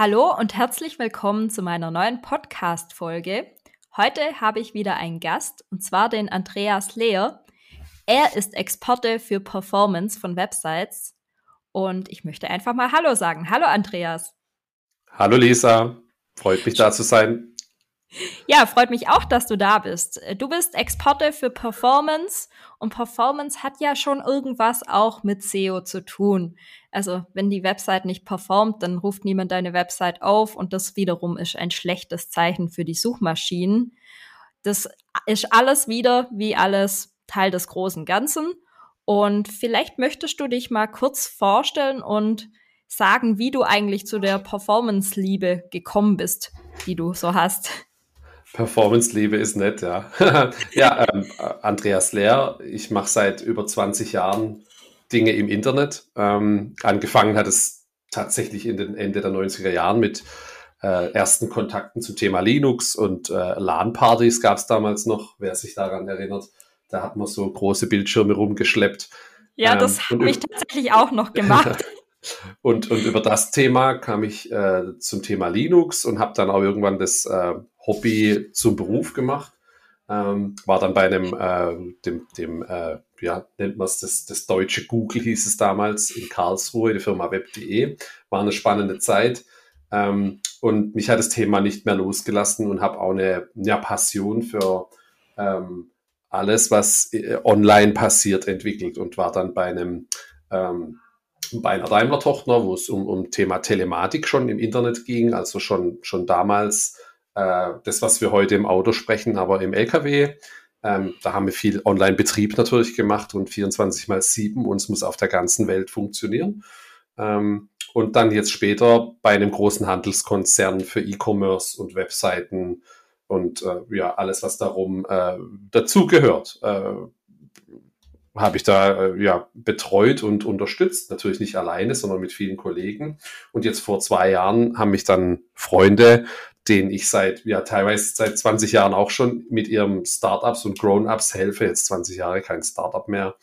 Hallo und herzlich willkommen zu meiner neuen Podcast-Folge. Heute habe ich wieder einen Gast und zwar den Andreas Lehr. Er ist Experte für Performance von Websites und ich möchte einfach mal Hallo sagen. Hallo Andreas. Hallo Lisa, freut mich da zu sein. Ja, freut mich auch, dass du da bist. Du bist Experte für Performance und Performance hat ja schon irgendwas auch mit SEO zu tun. Also wenn die Website nicht performt, dann ruft niemand deine Website auf und das wiederum ist ein schlechtes Zeichen für die Suchmaschinen. Das ist alles wieder wie alles Teil des großen Ganzen. Und vielleicht möchtest du dich mal kurz vorstellen und sagen, wie du eigentlich zu der Performance-Liebe gekommen bist, die du so hast. Performance-Liebe ist nett, ja. ja, ähm, Andreas Lehr, ich mache seit über 20 Jahren Dinge im Internet. Ähm, angefangen hat es tatsächlich in den Ende der 90er Jahren mit äh, ersten Kontakten zum Thema Linux und äh, LAN-Partys gab es damals noch, wer sich daran erinnert. Da hat man so große Bildschirme rumgeschleppt. Ja, ähm, das habe ich tatsächlich auch noch gemacht. und, und über das Thema kam ich äh, zum Thema Linux und habe dann auch irgendwann das äh, Hobby zum Beruf gemacht. Ähm, war dann bei einem, äh, dem, dem äh, ja, nennt man es, das, das deutsche Google hieß es damals in Karlsruhe, die Firma web.de. War eine spannende Zeit. Ähm, und mich hat das Thema nicht mehr losgelassen und habe auch eine ja, Passion für ähm, alles, was äh, online passiert, entwickelt und war dann bei einem ähm, bei einer Daimler-Tochter, wo es um, um Thema Telematik schon im Internet ging, also schon, schon damals äh, das, was wir heute im Auto sprechen, aber im LKW. Ähm, da haben wir viel Online-Betrieb natürlich gemacht und 24 mal 7 und es muss auf der ganzen Welt funktionieren. Ähm, und dann jetzt später bei einem großen Handelskonzern für E-Commerce und Webseiten und äh, ja, alles, was darum äh, dazugehört, äh, habe ich da äh, ja betreut und unterstützt. Natürlich nicht alleine, sondern mit vielen Kollegen. Und jetzt vor zwei Jahren haben mich dann Freunde denen ich seit, ja, teilweise seit 20 Jahren auch schon mit ihrem Startups und Grown-ups helfe, jetzt 20 Jahre kein Startup mehr.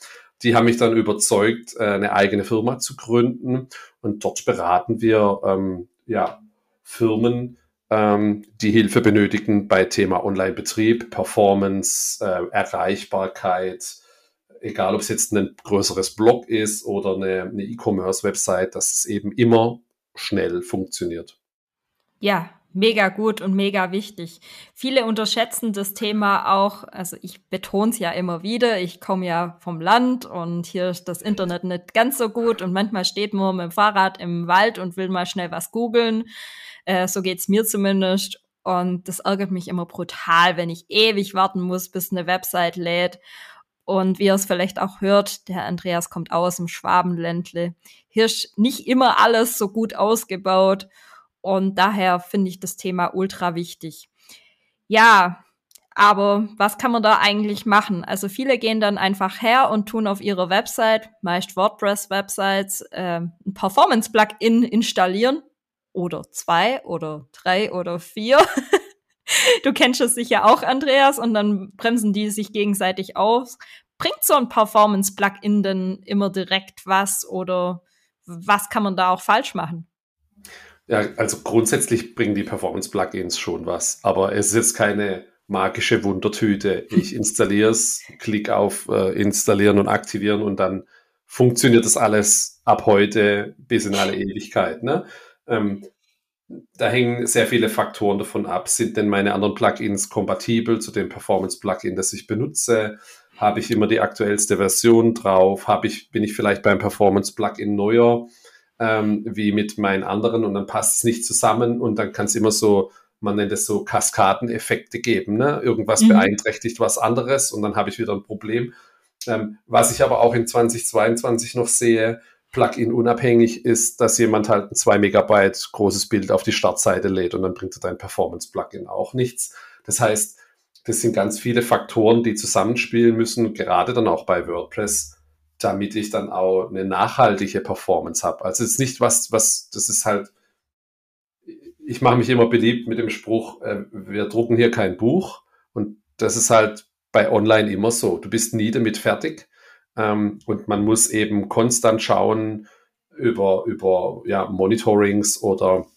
Die haben mich dann überzeugt, äh, eine eigene Firma zu gründen und dort beraten wir, ähm, ja, Firmen, ähm, die Hilfe benötigen bei Thema Online-Betrieb, Performance, äh, Erreichbarkeit, egal ob es jetzt ein größeres Blog ist oder eine E-Commerce-Website, dass es eben immer schnell funktioniert. Ja, mega gut und mega wichtig. Viele unterschätzen das Thema auch, also ich betone es ja immer wieder, ich komme ja vom Land und hier ist das Internet nicht ganz so gut und manchmal steht man mit dem Fahrrad im Wald und will mal schnell was googeln. Äh, so geht's mir zumindest. Und das ärgert mich immer brutal, wenn ich ewig warten muss, bis eine Website lädt. Und wie ihr es vielleicht auch hört, der Andreas kommt aus dem Schwabenländle. Hier ist nicht immer alles so gut ausgebaut. Und daher finde ich das Thema ultra wichtig. Ja, aber was kann man da eigentlich machen? Also viele gehen dann einfach her und tun auf ihrer Website, meist WordPress-Websites, äh, ein Performance-Plugin installieren. Oder zwei oder drei oder vier. du kennst es sicher auch, Andreas, und dann bremsen die sich gegenseitig aus. Bringt so ein Performance-Plugin denn immer direkt was oder was kann man da auch falsch machen? Ja, also grundsätzlich bringen die Performance-Plugins schon was, aber es ist jetzt keine magische Wundertüte. Ich installiere es, klicke auf äh, Installieren und Aktivieren und dann funktioniert das alles ab heute bis in alle Ewigkeit. Ne? Ähm, da hängen sehr viele Faktoren davon ab. Sind denn meine anderen Plugins kompatibel zu dem Performance-Plugin, das ich benutze? Habe ich immer die aktuellste Version drauf? Habe ich, bin ich vielleicht beim Performance-Plugin neuer? Ähm, wie mit meinen anderen und dann passt es nicht zusammen und dann kann es immer so, man nennt es so Kaskadeneffekte geben. Ne? Irgendwas mhm. beeinträchtigt was anderes und dann habe ich wieder ein Problem. Ähm, was ich aber auch in 2022 noch sehe, Plugin unabhängig ist, dass jemand halt ein 2 Megabyte großes Bild auf die Startseite lädt und dann bringt dein Performance-Plugin auch nichts. Das heißt, das sind ganz viele Faktoren, die zusammenspielen müssen, gerade dann auch bei WordPress, damit ich dann auch eine nachhaltige Performance habe. Also es ist nicht was, was, das ist halt, ich mache mich immer beliebt mit dem Spruch, äh, wir drucken hier kein Buch und das ist halt bei Online immer so. Du bist nie damit fertig ähm, und man muss eben konstant schauen über, über ja, Monitorings oder,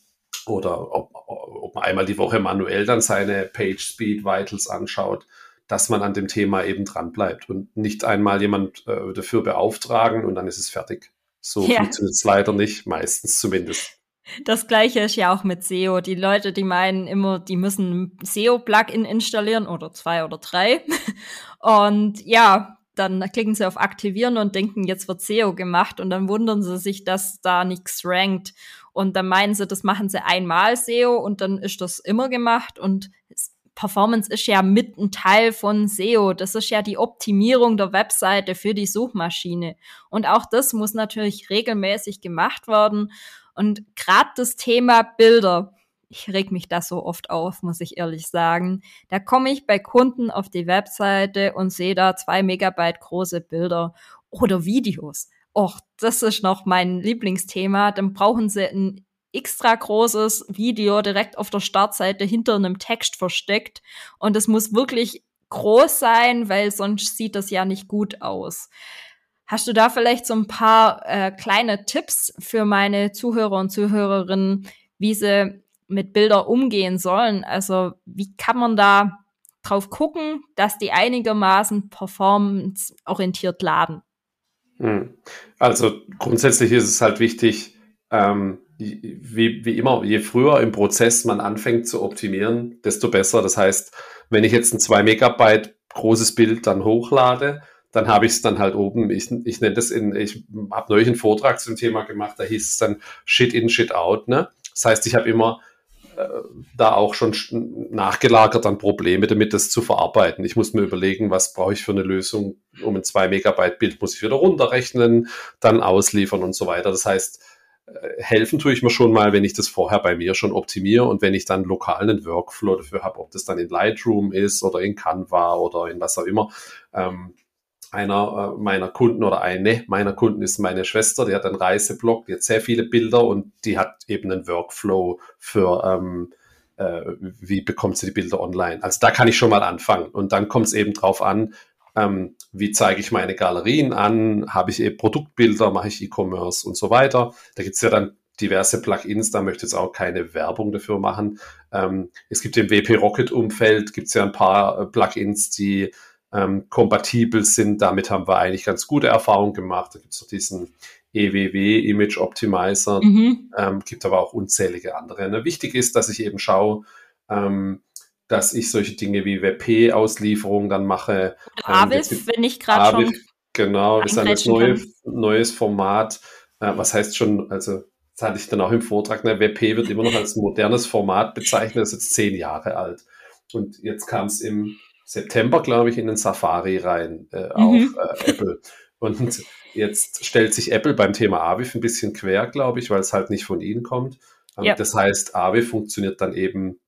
oder ob, ob man einmal die Woche manuell dann seine Page Speed Vitals anschaut, dass man an dem Thema eben dran bleibt und nicht einmal jemand äh, dafür beauftragen und dann ist es fertig. So ja. funktioniert es leider nicht, meistens zumindest. Das gleiche ist ja auch mit SEO. Die Leute, die meinen immer, die müssen ein SEO-Plugin installieren oder zwei oder drei. Und ja, dann klicken sie auf Aktivieren und denken, jetzt wird SEO gemacht und dann wundern sie sich, dass da nichts rankt. Und dann meinen sie, das machen sie einmal SEO und dann ist das immer gemacht und Performance ist ja mit ein Teil von SEO. Das ist ja die Optimierung der Webseite für die Suchmaschine. Und auch das muss natürlich regelmäßig gemacht werden. Und gerade das Thema Bilder, ich reg mich da so oft auf, muss ich ehrlich sagen. Da komme ich bei Kunden auf die Webseite und sehe da zwei Megabyte große Bilder oder Videos. Och, das ist noch mein Lieblingsthema. Dann brauchen sie ein extra großes Video direkt auf der Startseite hinter einem Text versteckt. Und es muss wirklich groß sein, weil sonst sieht das ja nicht gut aus. Hast du da vielleicht so ein paar äh, kleine Tipps für meine Zuhörer und Zuhörerinnen, wie sie mit Bilder umgehen sollen? Also wie kann man da drauf gucken, dass die einigermaßen performanceorientiert laden? Hm. Also grundsätzlich ist es halt wichtig, ähm, wie, wie immer, je früher im Prozess man anfängt zu optimieren, desto besser. Das heißt, wenn ich jetzt ein 2 Megabyte großes Bild dann hochlade, dann habe ich es dann halt oben. Ich, ich nenne das in, ich habe neulich einen Vortrag zum Thema gemacht, da hieß es dann Shit in, Shit out. Ne? Das heißt, ich habe immer äh, da auch schon nachgelagert an Probleme damit, das zu verarbeiten. Ich muss mir überlegen, was brauche ich für eine Lösung, um ein 2 Megabyte Bild muss ich wieder runterrechnen, dann ausliefern und so weiter. Das heißt, helfen tue ich mir schon mal, wenn ich das vorher bei mir schon optimiere und wenn ich dann lokal einen Workflow dafür habe, ob das dann in Lightroom ist oder in Canva oder in was auch immer. Ähm, einer äh, meiner Kunden oder eine meiner Kunden ist meine Schwester, die hat einen Reiseblog, die hat sehr viele Bilder und die hat eben einen Workflow für ähm, äh, wie bekommt sie die Bilder online. Also da kann ich schon mal anfangen und dann kommt es eben drauf an, ähm, wie zeige ich meine Galerien an, habe ich eben Produktbilder, mache ich E-Commerce und so weiter. Da gibt es ja dann diverse Plugins, da möchte ich jetzt auch keine Werbung dafür machen. Ähm, es gibt im WP Rocket Umfeld, gibt es ja ein paar äh, Plugins, die ähm, kompatibel sind. Damit haben wir eigentlich ganz gute Erfahrungen gemacht. Da gibt es noch diesen EWW Image Optimizer, mhm. ähm, gibt aber auch unzählige andere. Ne? Wichtig ist, dass ich eben schaue, ähm, dass ich solche Dinge wie WP-Auslieferung dann mache. Oder ähm, wenn ich gerade schon. Genau, das ist ein neue, neues Format. Äh, was heißt schon, also das hatte ich dann auch im Vortrag, ne, WP wird immer noch als modernes Format bezeichnet, das ist jetzt zehn Jahre alt. Und jetzt kam es im September, glaube ich, in den Safari rein äh, mhm. auf äh, Apple. Und jetzt stellt sich Apple beim Thema Aviv ein bisschen quer, glaube ich, weil es halt nicht von ihnen kommt. Ähm, ja. Das heißt, Aviv funktioniert dann eben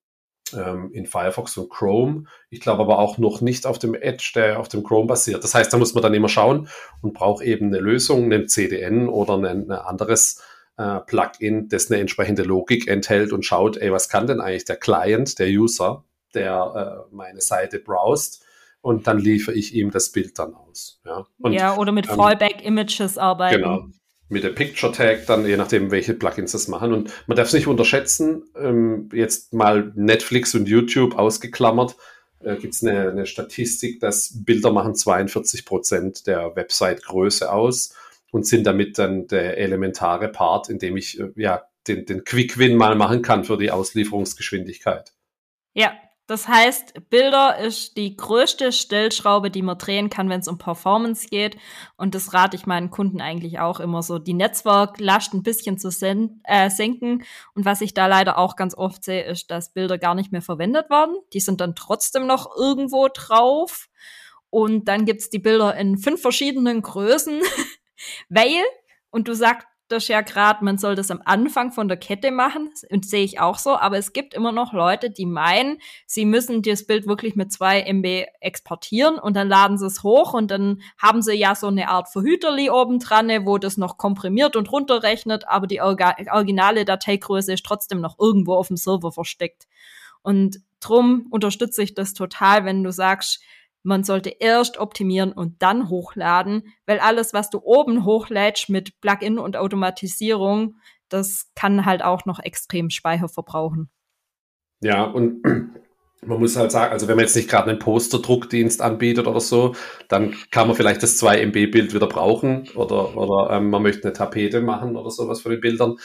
ähm, in Firefox und Chrome. Ich glaube aber auch noch nicht auf dem Edge, der auf dem Chrome basiert. Das heißt, da muss man dann immer schauen und braucht eben eine Lösung, einen CDN oder ein, ein anderes äh, Plugin, das eine entsprechende Logik enthält und schaut, ey, was kann denn eigentlich der Client, der User? der äh, meine Seite browst und dann liefere ich ihm das Bild dann aus. Ja, und, ja oder mit ähm, Fallback-Images arbeiten. Genau, mit der Picture Tag, dann je nachdem, welche Plugins das machen. Und man darf es nicht unterschätzen, ähm, jetzt mal Netflix und YouTube ausgeklammert, äh, gibt es eine, eine, Statistik, dass Bilder machen 42 Prozent der Website-Größe aus und sind damit dann der elementare Part, in dem ich äh, ja den, den Quick-Win mal machen kann für die Auslieferungsgeschwindigkeit. Ja, das heißt, Bilder ist die größte Stellschraube, die man drehen kann, wenn es um Performance geht. Und das rate ich meinen Kunden eigentlich auch immer so, die Netzwerklast ein bisschen zu äh, senken. Und was ich da leider auch ganz oft sehe, ist, dass Bilder gar nicht mehr verwendet werden. Die sind dann trotzdem noch irgendwo drauf. Und dann gibt's die Bilder in fünf verschiedenen Größen, weil und du sagst, das ja gerade, man soll das am Anfang von der Kette machen, und sehe ich auch so, aber es gibt immer noch Leute, die meinen, sie müssen das Bild wirklich mit zwei MB exportieren und dann laden sie es hoch und dann haben sie ja so eine Art Verhüterli oben dran, wo das noch komprimiert und runterrechnet, aber die originale Dateigröße ist trotzdem noch irgendwo auf dem Server versteckt. Und drum unterstütze ich das total, wenn du sagst, man sollte erst optimieren und dann hochladen, weil alles, was du oben hochlädst mit Plugin und Automatisierung, das kann halt auch noch extrem Speicher verbrauchen. Ja, und man muss halt sagen, also wenn man jetzt nicht gerade einen Posterdruckdienst anbietet oder so, dann kann man vielleicht das 2 MB-Bild wieder brauchen oder, oder ähm, man möchte eine Tapete machen oder sowas von den Bildern.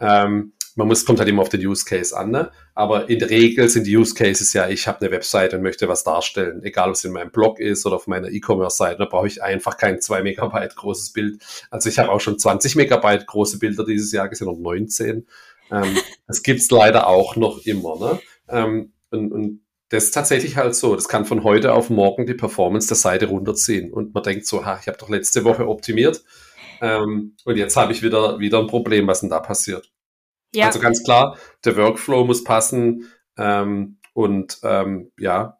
Ähm, man muss, kommt halt immer auf den Use Case an, ne? aber in der Regel sind die Use Cases ja, ich habe eine Webseite und möchte was darstellen, egal ob es in meinem Blog ist oder auf meiner E-Commerce-Seite, da brauche ich einfach kein 2 Megabyte großes Bild. Also ich habe auch schon 20 Megabyte große Bilder dieses Jahr gesehen und 19. Ähm, das gibt's leider auch noch immer. Ne? Ähm, und, und das ist tatsächlich halt so. Das kann von heute auf morgen die Performance der Seite runterziehen. Und man denkt so, ha, ich habe doch letzte Woche optimiert. Ähm, und jetzt habe ich wieder, wieder ein Problem, was denn da passiert. Ja. Also ganz klar, der Workflow muss passen ähm, und ähm, ja,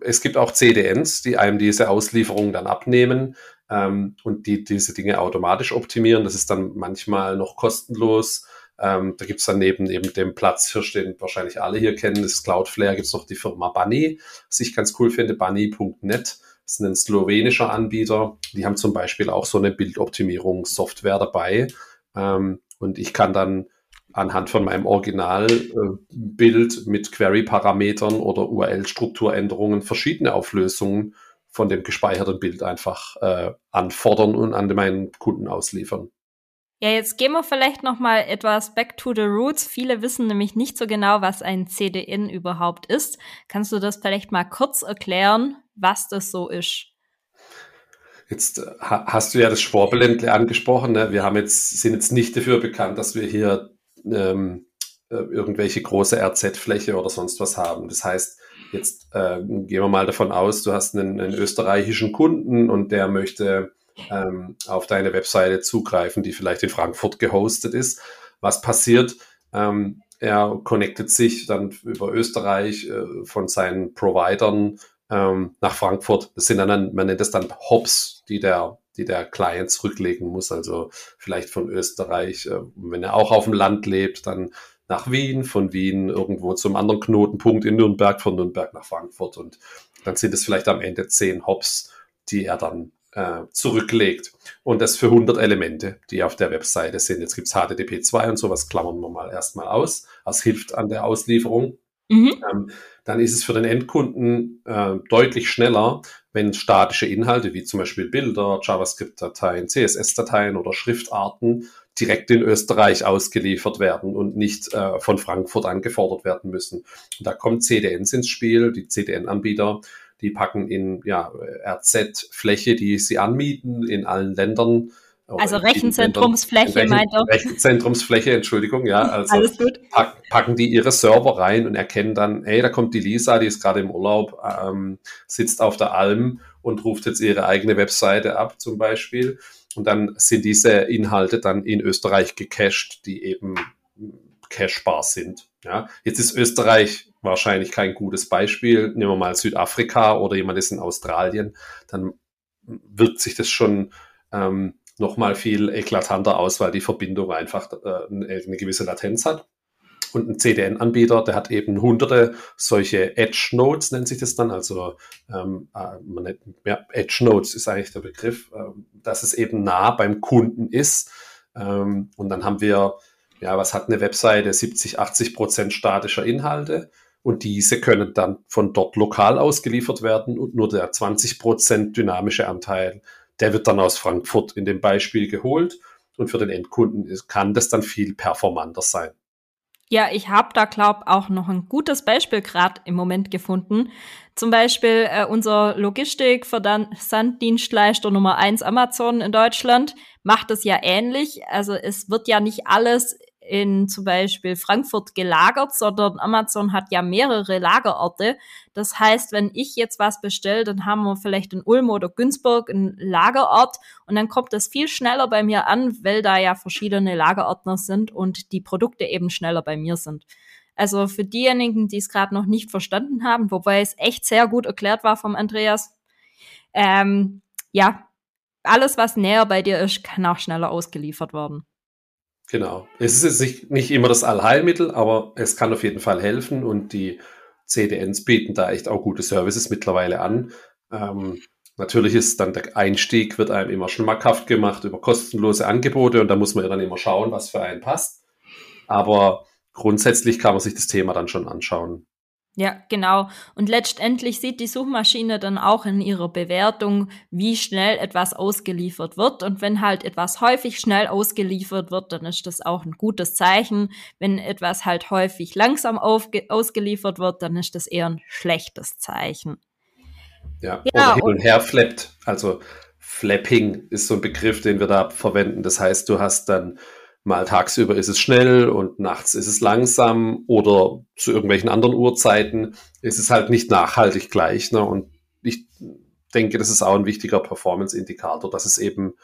es gibt auch CDNs, die einem diese Auslieferung dann abnehmen ähm, und die diese Dinge automatisch optimieren. Das ist dann manchmal noch kostenlos. Ähm, da gibt es dann neben eben dem Platzhirsch, den wahrscheinlich alle hier kennen, das Cloudflare, gibt es noch die Firma Bunny, was ich ganz cool finde, bunny.net. Das ist ein slowenischer Anbieter. Die haben zum Beispiel auch so eine Bildoptimierungssoftware dabei. Ähm, und ich kann dann anhand von meinem Originalbild äh, mit Query-Parametern oder URL-Strukturänderungen verschiedene Auflösungen von dem gespeicherten Bild einfach äh, anfordern und an meinen Kunden ausliefern. Ja, jetzt gehen wir vielleicht noch mal etwas back to the roots. Viele wissen nämlich nicht so genau, was ein CDN überhaupt ist. Kannst du das vielleicht mal kurz erklären, was das so ist? Jetzt äh, hast du ja das Schwabeländle angesprochen. Ne? Wir haben jetzt, sind jetzt nicht dafür bekannt, dass wir hier ähm, äh, irgendwelche große RZ-Fläche oder sonst was haben. Das heißt, jetzt äh, gehen wir mal davon aus, du hast einen, einen österreichischen Kunden und der möchte ähm, auf deine Webseite zugreifen, die vielleicht in Frankfurt gehostet ist. Was passiert? Ähm, er connectet sich dann über Österreich äh, von seinen Providern ähm, nach Frankfurt. Das sind dann, man nennt das dann Hops, die der die der Client zurücklegen muss. Also vielleicht von Österreich, äh, wenn er auch auf dem Land lebt, dann nach Wien, von Wien irgendwo zum anderen Knotenpunkt in Nürnberg, von Nürnberg nach Frankfurt. Und dann sind es vielleicht am Ende zehn Hops, die er dann äh, zurücklegt. Und das für 100 Elemente, die auf der Webseite sind. Jetzt gibt's HTTP 2 und sowas, klammern wir mal erstmal aus. Das hilft an der Auslieferung. Mhm. Ähm, dann ist es für den Endkunden äh, deutlich schneller, wenn statische Inhalte wie zum Beispiel Bilder, JavaScript-Dateien, CSS-Dateien oder Schriftarten direkt in Österreich ausgeliefert werden und nicht äh, von Frankfurt angefordert werden müssen. Und da kommen CDNs ins Spiel, die CDN-Anbieter, die packen in ja, RZ-Fläche, die sie anmieten in allen Ländern also Rechenzentrumsfläche meint er. Rechenzentrumsfläche, Entschuldigung, ja. Also Alles gut. packen die ihre Server rein und erkennen dann, hey, da kommt die Lisa, die ist gerade im Urlaub, ähm, sitzt auf der Alm und ruft jetzt ihre eigene Webseite ab zum Beispiel. Und dann sind diese Inhalte dann in Österreich gecached, die eben cashbar sind. Ja, jetzt ist Österreich wahrscheinlich kein gutes Beispiel. Nehmen wir mal Südafrika oder jemand ist in Australien, dann wirkt sich das schon ähm, nochmal viel eklatanter aus, weil die Verbindung einfach äh, eine gewisse Latenz hat. Und ein CDN-Anbieter, der hat eben hunderte solche Edge-Nodes, nennt sich das dann. Also ähm, äh, nennt, ja, Edge-Nodes ist eigentlich der Begriff, äh, dass es eben nah beim Kunden ist. Ähm, und dann haben wir, ja, was hat eine Webseite? 70, 80 Prozent statischer Inhalte. Und diese können dann von dort lokal ausgeliefert werden und nur der 20 Prozent dynamische Anteil der wird dann aus Frankfurt in dem Beispiel geholt und für den Endkunden kann das dann viel performanter sein. Ja, ich habe da, glaube auch noch ein gutes Beispiel gerade im Moment gefunden. Zum Beispiel äh, unser Logistik-Versanddienstleister Nummer eins Amazon in Deutschland macht es ja ähnlich. Also es wird ja nicht alles in zum Beispiel Frankfurt gelagert, sondern Amazon hat ja mehrere Lagerorte. Das heißt, wenn ich jetzt was bestelle, dann haben wir vielleicht in Ulm oder Günzburg einen Lagerort und dann kommt das viel schneller bei mir an, weil da ja verschiedene Lagerordner sind und die Produkte eben schneller bei mir sind. Also für diejenigen, die es gerade noch nicht verstanden haben, wobei es echt sehr gut erklärt war vom Andreas, ähm, ja, alles, was näher bei dir ist, kann auch schneller ausgeliefert werden. Genau. Es ist jetzt nicht, immer das Allheilmittel, aber es kann auf jeden Fall helfen und die CDNs bieten da echt auch gute Services mittlerweile an. Ähm, natürlich ist dann der Einstieg, wird einem immer schmackhaft gemacht über kostenlose Angebote und da muss man ja dann immer schauen, was für einen passt. Aber grundsätzlich kann man sich das Thema dann schon anschauen. Ja, genau. Und letztendlich sieht die Suchmaschine dann auch in ihrer Bewertung, wie schnell etwas ausgeliefert wird. Und wenn halt etwas häufig schnell ausgeliefert wird, dann ist das auch ein gutes Zeichen. Wenn etwas halt häufig langsam ausgeliefert wird, dann ist das eher ein schlechtes Zeichen. Ja, ja oder hin und her flappt. Also Flapping ist so ein Begriff, den wir da verwenden. Das heißt, du hast dann Mal tagsüber ist es schnell und nachts ist es langsam oder zu irgendwelchen anderen Uhrzeiten ist es halt nicht nachhaltig gleich. Ne? Und ich denke, das ist auch ein wichtiger Performance-Indikator, dass es eben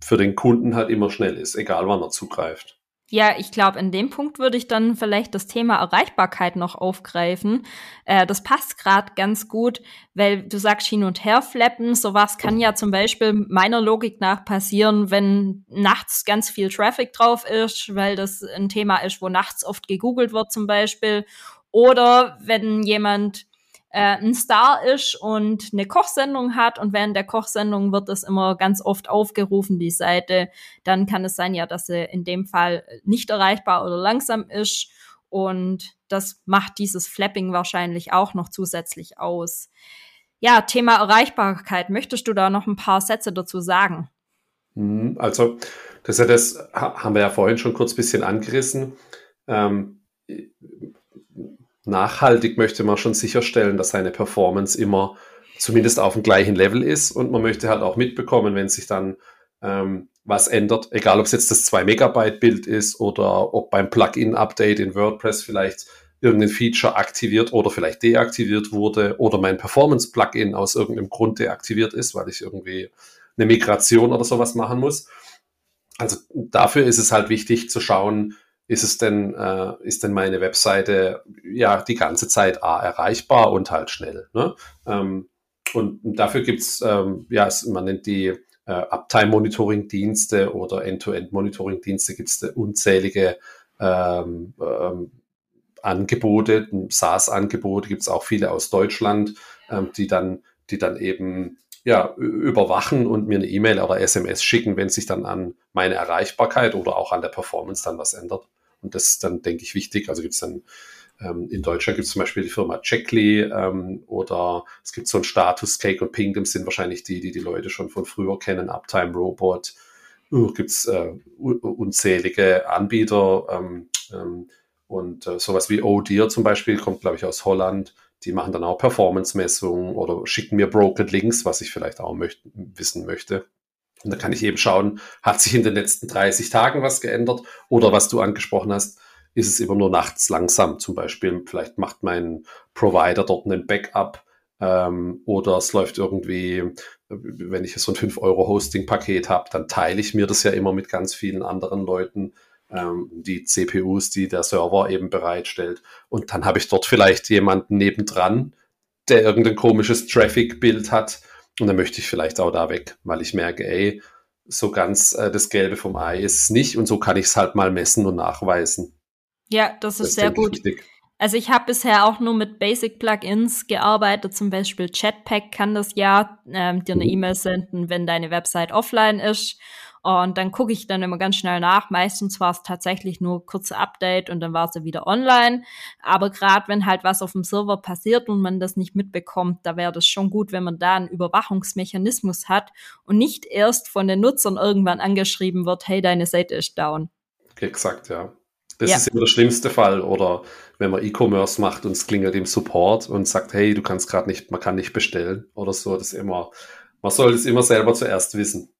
für den Kunden halt immer schnell ist, egal wann er zugreift. Ja, ich glaube, in dem Punkt würde ich dann vielleicht das Thema Erreichbarkeit noch aufgreifen. Äh, das passt gerade ganz gut, weil du sagst hin und her flappen. Sowas kann ja zum Beispiel meiner Logik nach passieren, wenn nachts ganz viel Traffic drauf ist, weil das ein Thema ist, wo nachts oft gegoogelt wird zum Beispiel. Oder wenn jemand äh, ein Star ist und eine Kochsendung hat und während der Kochsendung wird es immer ganz oft aufgerufen, die Seite, dann kann es sein ja, dass sie in dem Fall nicht erreichbar oder langsam ist und das macht dieses Flapping wahrscheinlich auch noch zusätzlich aus. Ja, Thema Erreichbarkeit. Möchtest du da noch ein paar Sätze dazu sagen? Mhm, also, das, das haben wir ja vorhin schon kurz ein bisschen angerissen. Ähm, nachhaltig möchte man schon sicherstellen, dass seine Performance immer zumindest auf dem gleichen Level ist und man möchte halt auch mitbekommen, wenn sich dann ähm, was ändert, egal ob es jetzt das 2 Megabyte Bild ist oder ob beim Plugin-Update in WordPress vielleicht irgendein Feature aktiviert oder vielleicht deaktiviert wurde oder mein Performance-Plugin aus irgendeinem Grund deaktiviert ist, weil ich irgendwie eine Migration oder sowas machen muss. Also dafür ist es halt wichtig zu schauen, ist es denn, äh, ist denn meine Webseite ja die ganze Zeit A, erreichbar und halt schnell. Ne? Ähm, und dafür gibt's ähm, ja, man nennt die äh, Uptime-Monitoring-Dienste oder End-to-End-Monitoring-Dienste, gibt es unzählige ähm, ähm, Angebote, SaaS-Angebote, gibt es auch viele aus Deutschland, ähm, die dann, die dann eben ja, überwachen und mir eine E-Mail oder SMS schicken, wenn sich dann an meine Erreichbarkeit oder auch an der Performance dann was ändert. Und das ist dann, denke ich, wichtig. Also gibt es dann ähm, in Deutschland gibt es zum Beispiel die Firma Checkly ähm, oder es gibt so ein Status Cake und Pingdom sind wahrscheinlich die, die die Leute schon von früher kennen. Uptime Robot. Uh, gibt es äh, unzählige Anbieter ähm, ähm, und äh, sowas wie Odear zum Beispiel kommt, glaube ich, aus Holland. Die machen dann auch Performance-Messungen oder schicken mir Broken Links, was ich vielleicht auch möcht wissen möchte. Und da kann ich eben schauen, hat sich in den letzten 30 Tagen was geändert oder was du angesprochen hast, ist es immer nur nachts langsam. Zum Beispiel, vielleicht macht mein Provider dort einen Backup ähm, oder es läuft irgendwie, wenn ich so ein 5-Euro-Hosting-Paket habe, dann teile ich mir das ja immer mit ganz vielen anderen Leuten, ähm, die CPUs, die der Server eben bereitstellt. Und dann habe ich dort vielleicht jemanden nebendran, der irgendein komisches Traffic-Bild hat und dann möchte ich vielleicht auch da weg, weil ich merke, ey, so ganz äh, das Gelbe vom Ei ist es nicht und so kann ich es halt mal messen und nachweisen. Ja, das ist das sehr gut. Wichtig. Also ich habe bisher auch nur mit Basic Plugins gearbeitet, zum Beispiel Chatpack kann das ja ähm, dir eine mhm. E-Mail senden, wenn deine Website offline ist. Und dann gucke ich dann immer ganz schnell nach. Meistens war es tatsächlich nur kurze Update und dann war sie wieder online. Aber gerade wenn halt was auf dem Server passiert und man das nicht mitbekommt, da wäre das schon gut, wenn man da einen Überwachungsmechanismus hat und nicht erst von den Nutzern irgendwann angeschrieben wird, hey, deine Seite ist down. Exakt, ja. Das ja. ist immer der schlimmste Fall. Oder wenn man E-Commerce macht und es klingelt im Support und sagt, hey, du kannst gerade nicht, man kann nicht bestellen oder so. Das ist immer, man soll das immer selber zuerst wissen.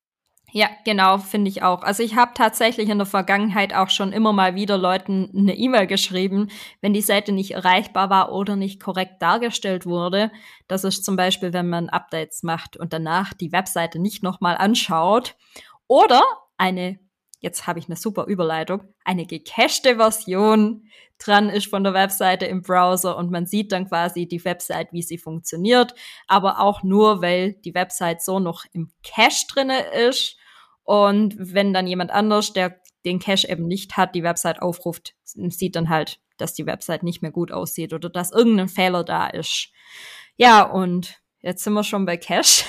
Ja, genau, finde ich auch. Also ich habe tatsächlich in der Vergangenheit auch schon immer mal wieder Leuten eine E-Mail geschrieben, wenn die Seite nicht erreichbar war oder nicht korrekt dargestellt wurde. Das ist zum Beispiel, wenn man Updates macht und danach die Webseite nicht nochmal anschaut. Oder eine, jetzt habe ich eine super Überleitung, eine gecachte Version dran ist von der Webseite im Browser und man sieht dann quasi die Website, wie sie funktioniert, aber auch nur, weil die Website so noch im Cache drinne ist und wenn dann jemand anders, der den Cache eben nicht hat, die Website aufruft, sieht dann halt, dass die Website nicht mehr gut aussieht oder dass irgendein Fehler da ist. Ja, und jetzt sind wir schon bei Cache.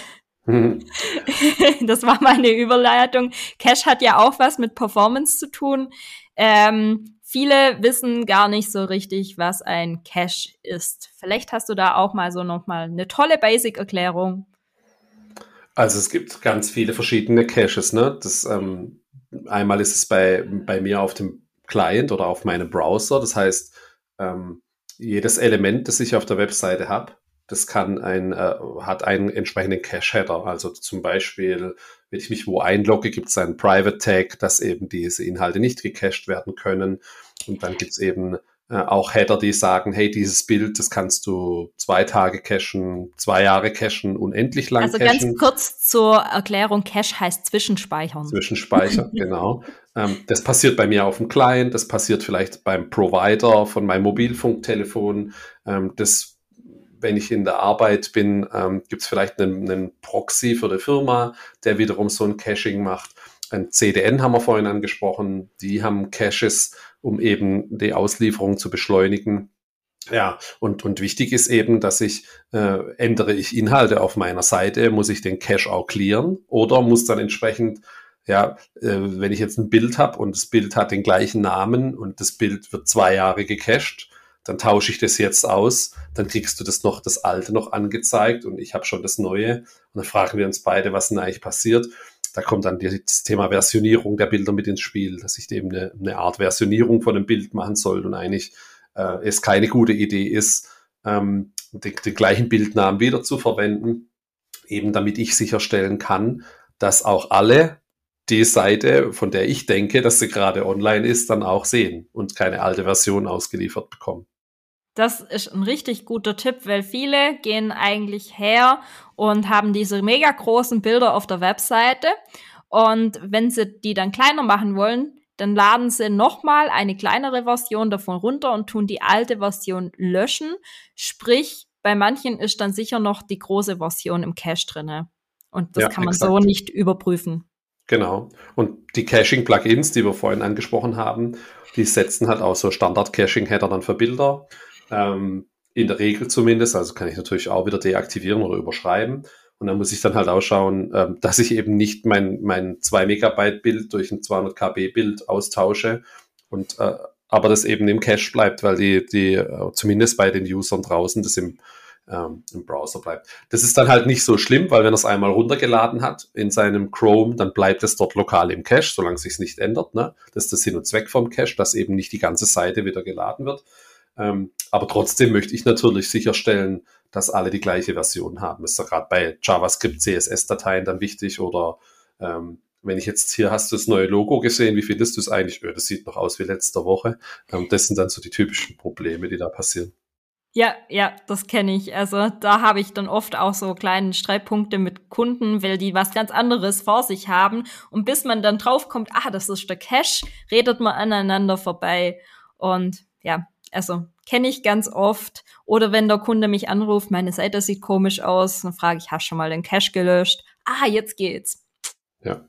das war meine Überleitung. Cache hat ja auch was mit Performance zu tun. Ähm, viele wissen gar nicht so richtig, was ein Cache ist. Vielleicht hast du da auch mal so nochmal eine tolle Basic-Erklärung. Also es gibt ganz viele verschiedene Caches. Ne? Das, ähm, einmal ist es bei, bei mir auf dem Client oder auf meinem Browser. Das heißt, ähm, jedes Element, das ich auf der Webseite habe, das kann ein, äh, hat einen entsprechenden Cache-Header. Also zum Beispiel, wenn ich mich wo einlogge, gibt es einen Private Tag, dass eben diese Inhalte nicht gecached werden können. Und dann gibt es eben äh, auch Header, die sagen, hey, dieses Bild, das kannst du zwei Tage cachen, zwei Jahre cachen, unendlich lang also cachen. Also ganz kurz zur Erklärung, Cache heißt Zwischenspeichern. Zwischenspeichern, genau. Ähm, das passiert bei mir auf dem Client, das passiert vielleicht beim Provider von meinem Mobilfunktelefon. Ähm, das wenn ich in der Arbeit bin, ähm, gibt es vielleicht einen, einen Proxy für die Firma, der wiederum so ein Caching macht. Ein CDN haben wir vorhin angesprochen, die haben Caches, um eben die Auslieferung zu beschleunigen. Ja, und, und wichtig ist eben, dass ich, äh, ändere ich Inhalte auf meiner Seite, muss ich den Cache auch clearen oder muss dann entsprechend, ja, äh, wenn ich jetzt ein Bild habe und das Bild hat den gleichen Namen und das Bild wird zwei Jahre gecached, dann tausche ich das jetzt aus, dann kriegst du das noch, das alte noch angezeigt und ich habe schon das neue. Und dann fragen wir uns beide, was denn eigentlich passiert da kommt dann das Thema Versionierung der Bilder mit ins Spiel, dass ich eben eine, eine Art Versionierung von einem Bild machen soll und eigentlich äh, es keine gute Idee ist, ähm, den, den gleichen Bildnamen wieder zu verwenden, eben damit ich sicherstellen kann, dass auch alle die Seite, von der ich denke, dass sie gerade online ist, dann auch sehen und keine alte Version ausgeliefert bekommen. Das ist ein richtig guter Tipp, weil viele gehen eigentlich her und haben diese mega großen Bilder auf der Webseite. Und wenn sie die dann kleiner machen wollen, dann laden sie nochmal eine kleinere Version davon runter und tun die alte Version löschen. Sprich, bei manchen ist dann sicher noch die große Version im Cache drinne. Und das ja, kann man exakt. so nicht überprüfen. Genau. Und die Caching-Plugins, die wir vorhin angesprochen haben, die setzen halt auch so Standard-Caching-Header dann für Bilder. Ähm, in der Regel zumindest, also kann ich natürlich auch wieder deaktivieren oder überschreiben. Und dann muss ich dann halt auch schauen, ähm, dass ich eben nicht mein, mein 2 Megabyte Bild durch ein 200 KB Bild austausche und äh, aber das eben im Cache bleibt, weil die, die äh, zumindest bei den Usern draußen das im, ähm, im Browser bleibt. Das ist dann halt nicht so schlimm, weil wenn er es einmal runtergeladen hat in seinem Chrome, dann bleibt es dort lokal im Cache, solange es sich nicht ändert. Ne? Das ist der Sinn und Zweck vom Cache, dass eben nicht die ganze Seite wieder geladen wird. Ähm, aber trotzdem möchte ich natürlich sicherstellen, dass alle die gleiche Version haben. Das ist ja gerade bei JavaScript, CSS-Dateien dann wichtig oder ähm, wenn ich jetzt hier hast du das neue Logo gesehen, wie findest du es eigentlich? Öh, das sieht noch aus wie letzte Woche. Ähm, das sind dann so die typischen Probleme, die da passieren. Ja, ja, das kenne ich. Also da habe ich dann oft auch so kleine Streitpunkte mit Kunden, weil die was ganz anderes vor sich haben. Und bis man dann draufkommt, ah, das ist der Cache, redet man aneinander vorbei. Und ja, also kenne ich ganz oft. Oder wenn der Kunde mich anruft, meine Seite sieht komisch aus, dann frage ich, hast du schon mal den Cache gelöscht? Ah, jetzt geht's. Ja.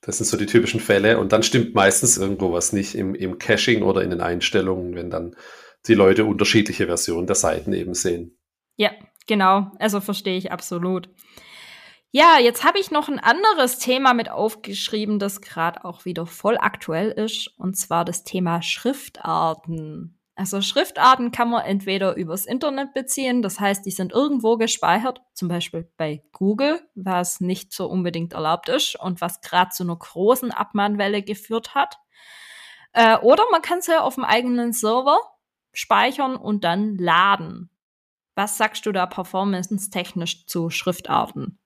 Das sind so die typischen Fälle. Und dann stimmt meistens irgendwo was nicht im, im Caching oder in den Einstellungen, wenn dann die Leute unterschiedliche Versionen der Seiten eben sehen. Ja, genau. Also verstehe ich absolut. Ja, jetzt habe ich noch ein anderes Thema mit aufgeschrieben, das gerade auch wieder voll aktuell ist, und zwar das Thema Schriftarten. Also Schriftarten kann man entweder übers Internet beziehen, das heißt, die sind irgendwo gespeichert, zum Beispiel bei Google, was nicht so unbedingt erlaubt ist und was gerade zu einer großen Abmahnwelle geführt hat. Äh, oder man kann sie auf dem eigenen Server speichern und dann laden. Was sagst du da performance-technisch zu Schriftarten?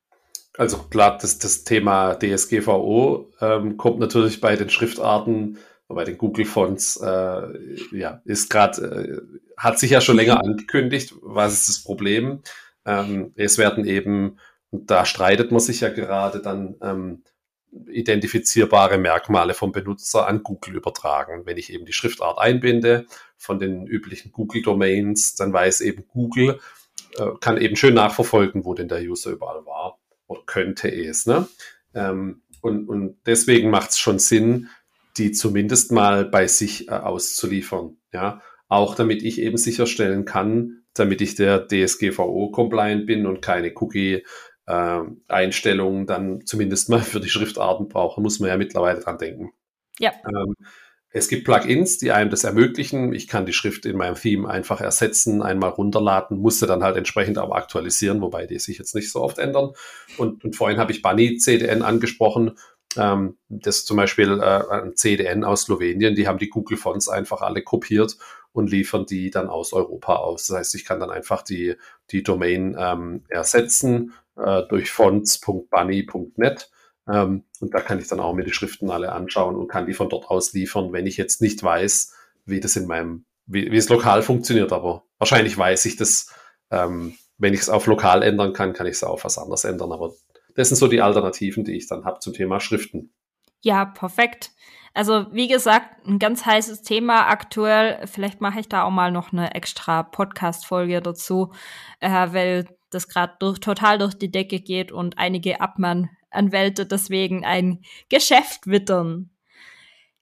Also klar, das, das Thema DSGVO ähm, kommt natürlich bei den Schriftarten, bei den Google-Fonts, äh, ja, ist gerade, äh, hat sich ja schon länger angekündigt. Was ist das Problem? Ähm, es werden eben, und da streitet man sich ja gerade dann, ähm, identifizierbare Merkmale vom Benutzer an Google übertragen. Wenn ich eben die Schriftart einbinde von den üblichen Google-Domains, dann weiß eben Google, äh, kann eben schön nachverfolgen, wo denn der User überall war oder könnte es. Ne? Ähm, und, und deswegen macht es schon Sinn, die zumindest mal bei sich äh, auszuliefern. Ja, auch damit ich eben sicherstellen kann, damit ich der DSGVO-compliant bin und keine Cookie-Einstellungen äh, dann zumindest mal für die Schriftarten brauche, muss man ja mittlerweile dran denken. Ja. Ähm, es gibt Plugins, die einem das ermöglichen. Ich kann die Schrift in meinem Theme einfach ersetzen, einmal runterladen, musste dann halt entsprechend auch aktualisieren, wobei die sich jetzt nicht so oft ändern. Und, und vorhin habe ich Bunny CDN angesprochen. Ähm, das zum Beispiel äh, ein CDN aus Slowenien, die haben die Google Fonts einfach alle kopiert und liefern die dann aus Europa aus. Das heißt, ich kann dann einfach die, die Domain ähm, ersetzen äh, durch fonts.bunny.net ähm, und da kann ich dann auch mir die Schriften alle anschauen und kann die von dort aus liefern, wenn ich jetzt nicht weiß, wie das in meinem, wie, wie es lokal funktioniert. Aber wahrscheinlich weiß ich das, ähm, wenn ich es auf lokal ändern kann, kann ich es auf was anderes ändern. Aber das sind so die Alternativen, die ich dann habe zum Thema Schriften. Ja, perfekt. Also wie gesagt, ein ganz heißes Thema aktuell. Vielleicht mache ich da auch mal noch eine extra Podcast-Folge dazu, äh, weil das gerade durch, total durch die Decke geht und einige Abmann Anwälte deswegen ein Geschäft wittern.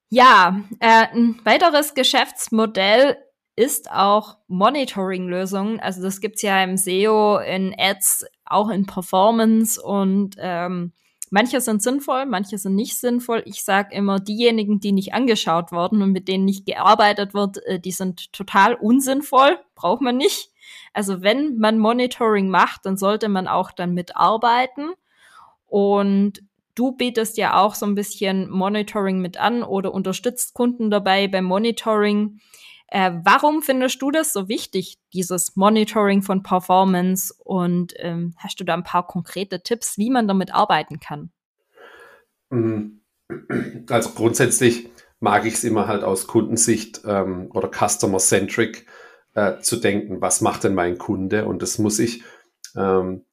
Ja, äh, ein weiteres Geschäftsmodell ist auch Monitoring-Lösungen. Also das gibt's ja im SEO, in Ads, auch in Performance und ähm, manche sind sinnvoll, manche sind nicht sinnvoll. Ich sage immer, diejenigen, die nicht angeschaut wurden und mit denen nicht gearbeitet wird, äh, die sind total unsinnvoll, braucht man nicht. Also wenn man Monitoring macht, dann sollte man auch dann mitarbeiten. Und du bietest ja auch so ein bisschen Monitoring mit an oder unterstützt Kunden dabei beim Monitoring. Äh, warum findest du das so wichtig, dieses Monitoring von Performance? Und ähm, hast du da ein paar konkrete Tipps, wie man damit arbeiten kann? Mhm. Also grundsätzlich mag ich es immer halt aus Kundensicht ähm, oder Customer-Centric äh, zu denken, was macht denn mein Kunde? Und das muss ich ähm,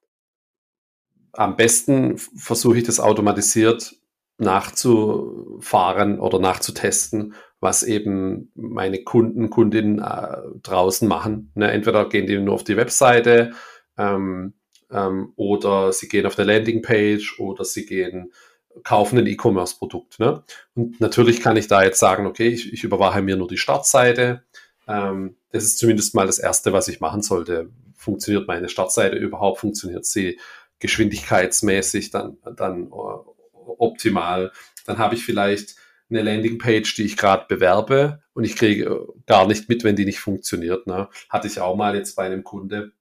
am besten versuche ich das automatisiert nachzufahren oder nachzutesten, was eben meine Kunden, Kundinnen äh, draußen machen. Ne? Entweder gehen die nur auf die Webseite ähm, ähm, oder sie gehen auf eine Landingpage oder sie gehen kaufen ein E-Commerce-Produkt. Ne? Und natürlich kann ich da jetzt sagen, okay, ich, ich überwache mir nur die Startseite. Ähm, das ist zumindest mal das Erste, was ich machen sollte. Funktioniert meine Startseite überhaupt? Funktioniert sie geschwindigkeitsmäßig dann, dann äh, optimal. Dann habe ich vielleicht eine Landingpage, die ich gerade bewerbe und ich kriege äh, gar nicht mit, wenn die nicht funktioniert. Ne? Hatte ich auch mal jetzt bei einem Kunde,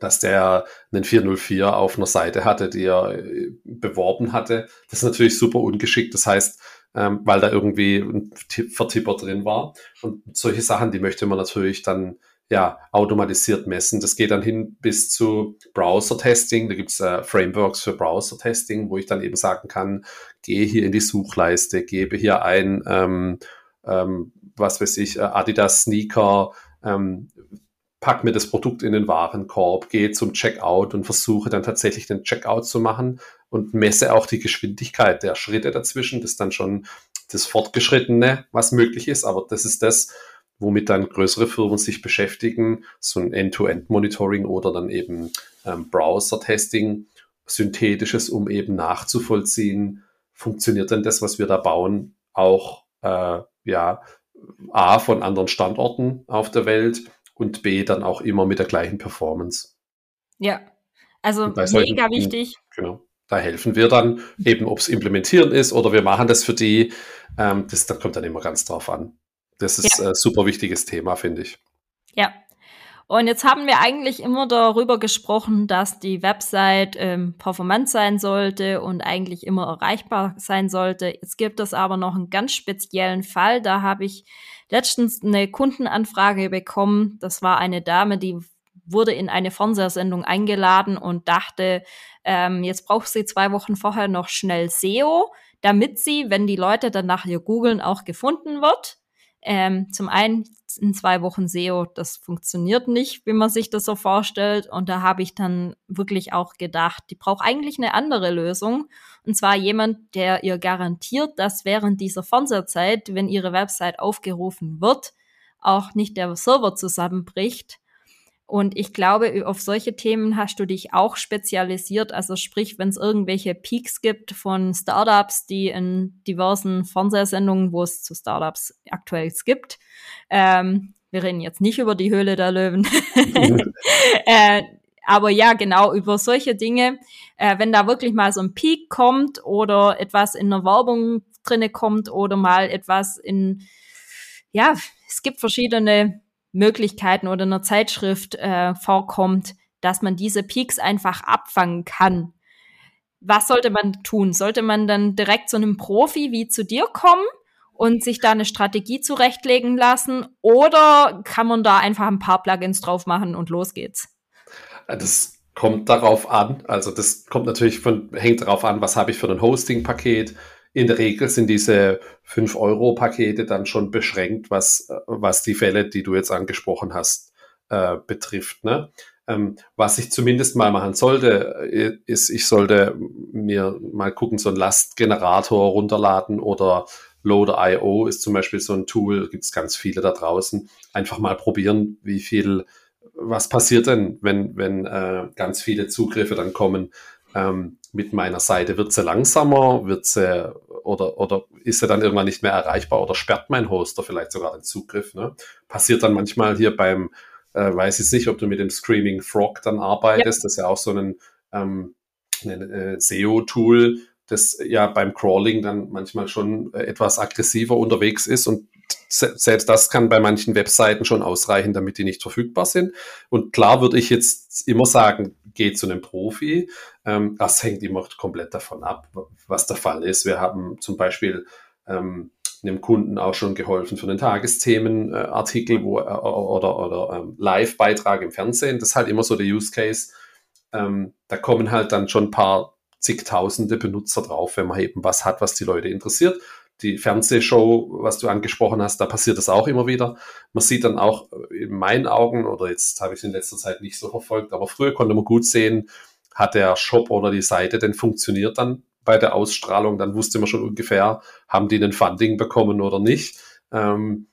dass der einen 404 auf einer Seite hatte, die er äh, beworben hatte. Das ist natürlich super ungeschickt. Das heißt, ähm, weil da irgendwie ein Vertipper drin war. Und solche Sachen, die möchte man natürlich dann ja, automatisiert messen. Das geht dann hin bis zu Browser-Testing. Da gibt's äh, Frameworks für Browser-Testing, wo ich dann eben sagen kann, gehe hier in die Suchleiste, gebe hier ein, ähm, ähm, was weiß ich, äh, Adidas Sneaker, ähm, pack mir das Produkt in den Warenkorb, gehe zum Checkout und versuche dann tatsächlich den Checkout zu machen und messe auch die Geschwindigkeit der Schritte dazwischen. Das ist dann schon das Fortgeschrittene, was möglich ist, aber das ist das, womit dann größere Firmen sich beschäftigen, so ein End-to-End-Monitoring oder dann eben ähm, Browser-Testing, synthetisches, um eben nachzuvollziehen, funktioniert denn das, was wir da bauen, auch äh, ja A von anderen Standorten auf der Welt und B dann auch immer mit der gleichen Performance. Ja, also mega wichtig. Genau. Da helfen wir dann eben, ob es implementieren ist oder wir machen das für die. Ähm, das, das kommt dann immer ganz drauf an. Das ist ja. ein super wichtiges Thema, finde ich. Ja. Und jetzt haben wir eigentlich immer darüber gesprochen, dass die Website ähm, performant sein sollte und eigentlich immer erreichbar sein sollte. Jetzt gibt es aber noch einen ganz speziellen Fall. Da habe ich letztens eine Kundenanfrage bekommen. Das war eine Dame, die wurde in eine Fernsehsendung eingeladen und dachte, ähm, jetzt braucht sie zwei Wochen vorher noch schnell SEO, damit sie, wenn die Leute dann nach ihr googeln, auch gefunden wird. Ähm, zum einen in zwei Wochen SEO, das funktioniert nicht, wie man sich das so vorstellt. Und da habe ich dann wirklich auch gedacht, die braucht eigentlich eine andere Lösung. Und zwar jemand, der ihr garantiert, dass während dieser Fernsehzeit, wenn ihre Website aufgerufen wird, auch nicht der Server zusammenbricht und ich glaube, auf solche Themen hast du dich auch spezialisiert. Also sprich, wenn es irgendwelche Peaks gibt von Startups, die in diversen Fernsehsendungen, wo es zu Startups aktuell gibt. Ähm, wir reden jetzt nicht über die Höhle der Löwen. äh, aber ja, genau, über solche Dinge, äh, wenn da wirklich mal so ein Peak kommt oder etwas in der Werbung drinne kommt oder mal etwas in, ja, es gibt verschiedene Möglichkeiten oder einer Zeitschrift äh, vorkommt, dass man diese Peaks einfach abfangen kann. Was sollte man tun? Sollte man dann direkt zu einem Profi wie zu dir kommen und sich da eine Strategie zurechtlegen lassen? Oder kann man da einfach ein paar Plugins drauf machen und los geht's? Das kommt darauf an. Also das kommt natürlich von, hängt darauf an, was habe ich für ein Hosting-Paket, in der Regel sind diese 5-Euro-Pakete dann schon beschränkt, was, was die Fälle, die du jetzt angesprochen hast, äh, betrifft. Ne? Ähm, was ich zumindest mal machen sollte, äh, ist, ich sollte mir mal gucken, so einen Lastgenerator runterladen oder Loader.io ist zum Beispiel so ein Tool, gibt es ganz viele da draußen. Einfach mal probieren, wie viel, was passiert denn, wenn, wenn äh, ganz viele Zugriffe dann kommen ähm, mit meiner Seite? Wird sie langsamer? Wird sie oder, oder ist er dann irgendwann nicht mehr erreichbar oder sperrt mein Hoster vielleicht sogar den Zugriff? Ne? Passiert dann manchmal hier beim, äh, weiß ich nicht, ob du mit dem Screaming Frog dann arbeitest, ja. das ist ja auch so ein, ähm, ein äh, SEO-Tool, das ja beim Crawling dann manchmal schon äh, etwas aggressiver unterwegs ist und selbst das kann bei manchen Webseiten schon ausreichen, damit die nicht verfügbar sind. Und klar würde ich jetzt immer sagen, geh zu einem Profi. Ähm, das hängt immer komplett davon ab, was der Fall ist. Wir haben zum Beispiel ähm, einem Kunden auch schon geholfen für einen Tagesthemenartikel wo, äh, oder, oder ähm, Live-Beitrag im Fernsehen. Das ist halt immer so der Use Case. Da kommen halt dann schon ein paar zigtausende Benutzer drauf, wenn man eben was hat, was die Leute interessiert die Fernsehshow, was du angesprochen hast, da passiert das auch immer wieder. Man sieht dann auch in meinen Augen, oder jetzt habe ich es in letzter Zeit nicht so verfolgt, aber früher konnte man gut sehen, hat der Shop oder die Seite denn funktioniert dann bei der Ausstrahlung, dann wusste man schon ungefähr, haben die einen Funding bekommen oder nicht. Ähm,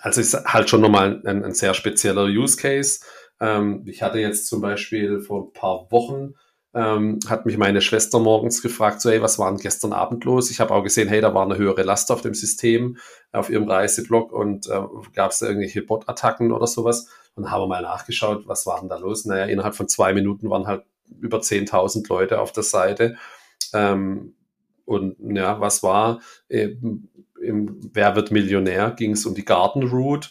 also ist halt schon nochmal ein, ein sehr spezieller Use Case. Ähm, ich hatte jetzt zum Beispiel vor ein paar Wochen ähm, hat mich meine Schwester morgens gefragt, so, hey, was war denn gestern Abend los? Ich habe auch gesehen, hey, da war eine höhere Last auf dem System, auf ihrem Reiseblog und äh, gab es da irgendwelche Bot-Attacken oder sowas? Und haben wir mal nachgeschaut, was war denn da los? Naja, innerhalb von zwei Minuten waren halt über 10.000 Leute auf der Seite. Ähm, und ja, was war? Im, im Wer wird Millionär ging es um die Garden Route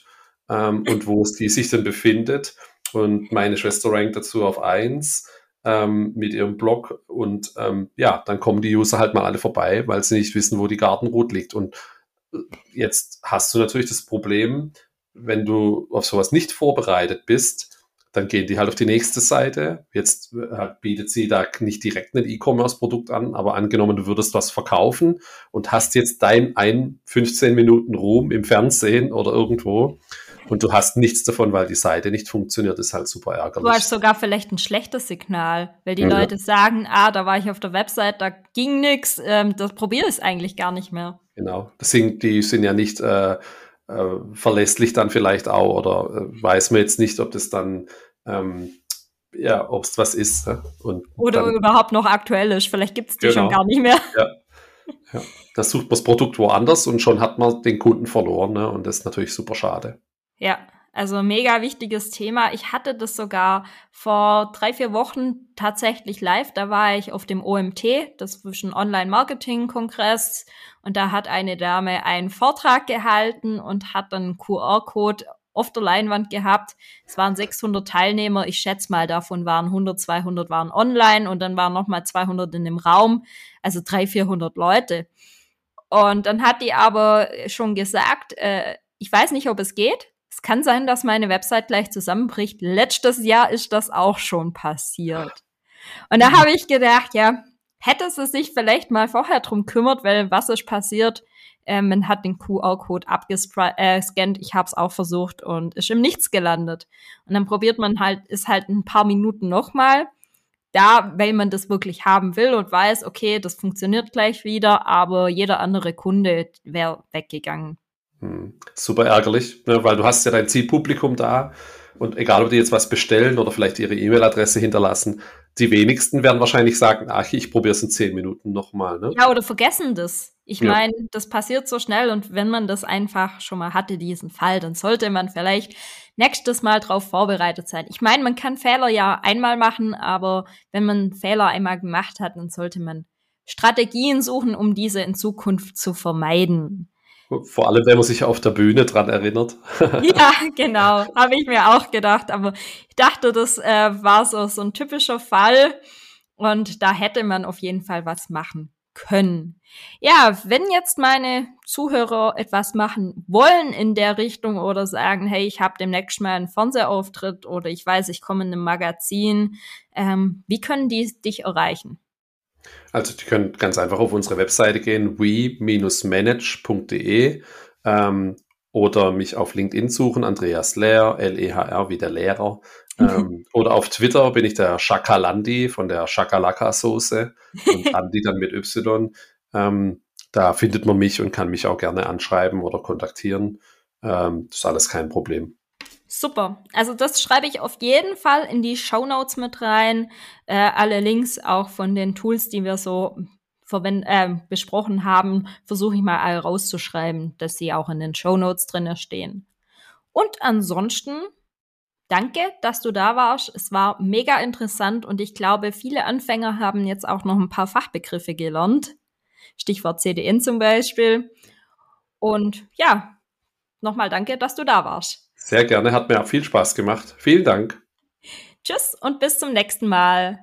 ähm, und wo es die sich denn befindet. Und meine Schwester rankt dazu auf eins ähm, mit ihrem Blog und ähm, ja, dann kommen die User halt mal alle vorbei, weil sie nicht wissen, wo die Gartenroute liegt. Und äh, jetzt hast du natürlich das Problem, wenn du auf sowas nicht vorbereitet bist, dann gehen die halt auf die nächste Seite. Jetzt äh, bietet sie da nicht direkt ein E-Commerce-Produkt an, aber angenommen, du würdest was verkaufen und hast jetzt dein ein 15 Minuten Ruhm im Fernsehen oder irgendwo und du hast nichts davon, weil die Seite nicht funktioniert, ist halt super ärgerlich. Du hast sogar vielleicht ein schlechtes Signal, weil die ja. Leute sagen, ah, da war ich auf der Website, da ging nichts, ähm, das probiere ich eigentlich gar nicht mehr. Genau, Deswegen, die sind ja nicht äh, äh, verlässlich dann vielleicht auch oder äh, weiß man jetzt nicht, ob das dann ähm, ja, ob es was ist. Ne? Und Oder dann, überhaupt noch aktuell ist. Vielleicht gibt es die genau. schon gar nicht mehr. Ja. ja. Da sucht man das Produkt woanders und schon hat man den Kunden verloren. Ne? Und das ist natürlich super schade. Ja, also mega wichtiges Thema. Ich hatte das sogar vor drei, vier Wochen tatsächlich live. Da war ich auf dem OMT, das ein Online-Marketing-Kongress. Und da hat eine Dame einen Vortrag gehalten und hat dann einen QR-Code auf der Leinwand gehabt. Es waren 600 Teilnehmer. Ich schätze mal, davon waren 100, 200 waren online und dann waren nochmal 200 in dem Raum. Also 300, 400 Leute. Und dann hat die aber schon gesagt, äh, ich weiß nicht, ob es geht es kann sein, dass meine Website gleich zusammenbricht. Letztes Jahr ist das auch schon passiert. Und da habe ich gedacht, ja, hätte sie sich vielleicht mal vorher drum kümmert, weil was ist passiert? Äh, man hat den QR-Code abgescannt, äh, ich habe es auch versucht und ist im Nichts gelandet. Und dann probiert man halt, ist halt ein paar Minuten nochmal da, weil man das wirklich haben will und weiß, okay, das funktioniert gleich wieder, aber jeder andere Kunde wäre weggegangen. Hm. Super ärgerlich, ne, weil du hast ja dein Zielpublikum da und egal, ob die jetzt was bestellen oder vielleicht ihre E-Mail-Adresse hinterlassen, die wenigsten werden wahrscheinlich sagen, ach, ich probiere es in zehn Minuten nochmal. Ne? Ja, oder vergessen das. Ich ja. meine, das passiert so schnell und wenn man das einfach schon mal hatte, diesen Fall, dann sollte man vielleicht nächstes Mal darauf vorbereitet sein. Ich meine, man kann Fehler ja einmal machen, aber wenn man Fehler einmal gemacht hat, dann sollte man Strategien suchen, um diese in Zukunft zu vermeiden. Vor allem, wenn man sich auf der Bühne dran erinnert. ja, genau, habe ich mir auch gedacht. Aber ich dachte, das äh, war so, so ein typischer Fall und da hätte man auf jeden Fall was machen können. Ja, wenn jetzt meine Zuhörer etwas machen wollen in der Richtung oder sagen, hey, ich habe demnächst mal einen Fernsehauftritt oder ich weiß, ich komme in einem Magazin, ähm, wie können die dich erreichen? Also die können ganz einfach auf unsere Webseite gehen, we-manage.de ähm, oder mich auf LinkedIn suchen, Andreas Lehr, L-E-H-R wie der Lehrer. ähm, oder auf Twitter bin ich der Shakalandi von der Shakalaka-Soße und Andi dann mit Y. Ähm, da findet man mich und kann mich auch gerne anschreiben oder kontaktieren. Ähm, das ist alles kein Problem. Super. Also das schreibe ich auf jeden Fall in die Show Notes mit rein. Äh, alle Links auch von den Tools, die wir so äh, besprochen haben, versuche ich mal alle rauszuschreiben, dass sie auch in den Show Notes drin stehen. Und ansonsten danke, dass du da warst. Es war mega interessant und ich glaube, viele Anfänger haben jetzt auch noch ein paar Fachbegriffe gelernt. Stichwort CDN zum Beispiel. Und ja, nochmal danke, dass du da warst. Sehr gerne, hat mir auch viel Spaß gemacht. Vielen Dank. Tschüss und bis zum nächsten Mal.